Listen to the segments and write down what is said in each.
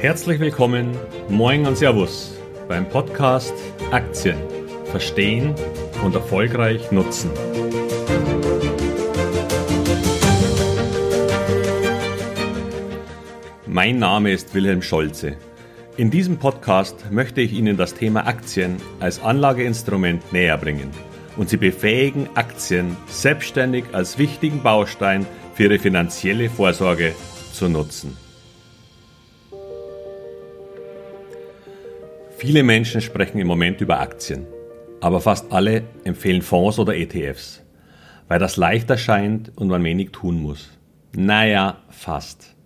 Herzlich willkommen, moin und Servus beim Podcast Aktien verstehen und erfolgreich nutzen. Mein Name ist Wilhelm Scholze. In diesem Podcast möchte ich Ihnen das Thema Aktien als Anlageinstrument näher bringen und Sie befähigen, Aktien selbstständig als wichtigen Baustein für Ihre finanzielle Vorsorge zu nutzen. Viele Menschen sprechen im Moment über Aktien, aber fast alle empfehlen Fonds oder ETFs, weil das leichter scheint und man wenig tun muss. Naja, fast.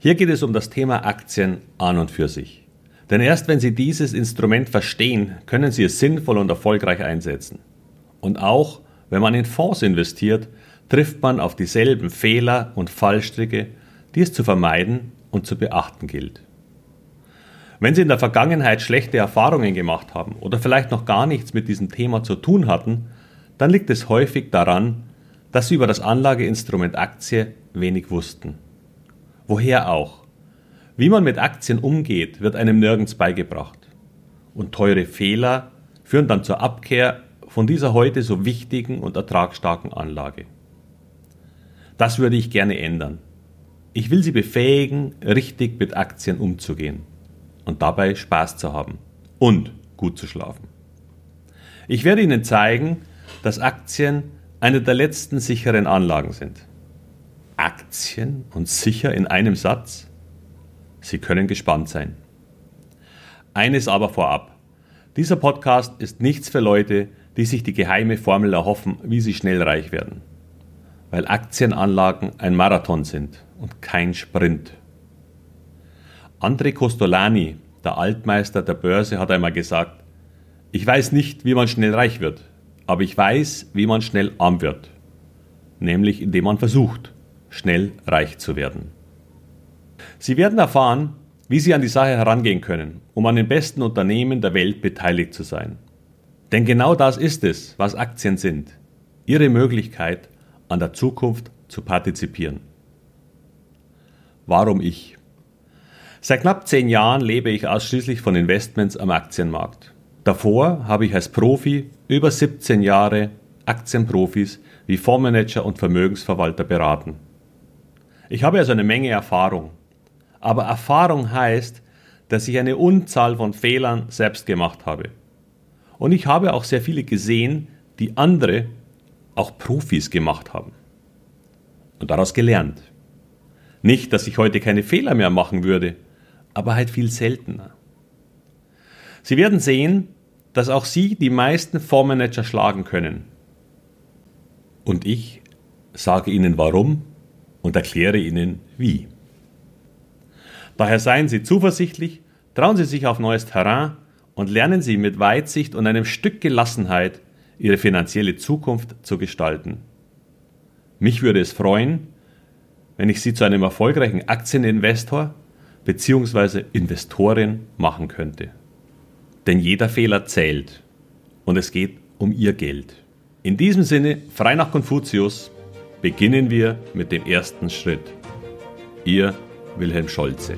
Hier geht es um das Thema Aktien an und für sich. Denn erst wenn Sie dieses Instrument verstehen, können Sie es sinnvoll und erfolgreich einsetzen. Und auch wenn man in Fonds investiert, trifft man auf dieselben Fehler und Fallstricke, die es zu vermeiden und zu beachten gilt. Wenn Sie in der Vergangenheit schlechte Erfahrungen gemacht haben oder vielleicht noch gar nichts mit diesem Thema zu tun hatten, dann liegt es häufig daran, dass Sie über das Anlageinstrument Aktie wenig wussten. Woher auch? Wie man mit Aktien umgeht, wird einem nirgends beigebracht. Und teure Fehler führen dann zur Abkehr von dieser heute so wichtigen und ertragsstarken Anlage. Das würde ich gerne ändern. Ich will Sie befähigen, richtig mit Aktien umzugehen und dabei Spaß zu haben und gut zu schlafen. Ich werde Ihnen zeigen, dass Aktien eine der letzten sicheren Anlagen sind. Aktien und sicher in einem Satz? Sie können gespannt sein. Eines aber vorab. Dieser Podcast ist nichts für Leute, die sich die geheime Formel erhoffen, wie sie schnell reich werden. Weil Aktienanlagen ein Marathon sind und kein Sprint. André Costolani, der Altmeister der Börse, hat einmal gesagt, ich weiß nicht, wie man schnell reich wird, aber ich weiß, wie man schnell arm wird. Nämlich indem man versucht, schnell reich zu werden. Sie werden erfahren, wie Sie an die Sache herangehen können, um an den besten Unternehmen der Welt beteiligt zu sein. Denn genau das ist es, was Aktien sind. Ihre Möglichkeit, an der Zukunft zu partizipieren. Warum ich? Seit knapp zehn Jahren lebe ich ausschließlich von Investments am Aktienmarkt. Davor habe ich als Profi über 17 Jahre Aktienprofis wie Fondsmanager und Vermögensverwalter beraten. Ich habe also eine Menge Erfahrung. Aber Erfahrung heißt, dass ich eine Unzahl von Fehlern selbst gemacht habe. Und ich habe auch sehr viele gesehen, die andere, auch Profis gemacht haben. Und daraus gelernt. Nicht, dass ich heute keine Fehler mehr machen würde, aber halt viel seltener. Sie werden sehen, dass auch Sie die meisten Fondsmanager schlagen können. Und ich sage Ihnen warum und erkläre Ihnen wie. Daher seien Sie zuversichtlich, trauen Sie sich auf neues Terrain und lernen Sie mit Weitsicht und einem Stück Gelassenheit Ihre finanzielle Zukunft zu gestalten. Mich würde es freuen, wenn ich Sie zu einem erfolgreichen Aktieninvestor bzw. Investorin machen könnte. Denn jeder Fehler zählt und es geht um Ihr Geld. In diesem Sinne, frei nach Konfuzius, beginnen wir mit dem ersten Schritt. Ihr Wilhelm Scholze.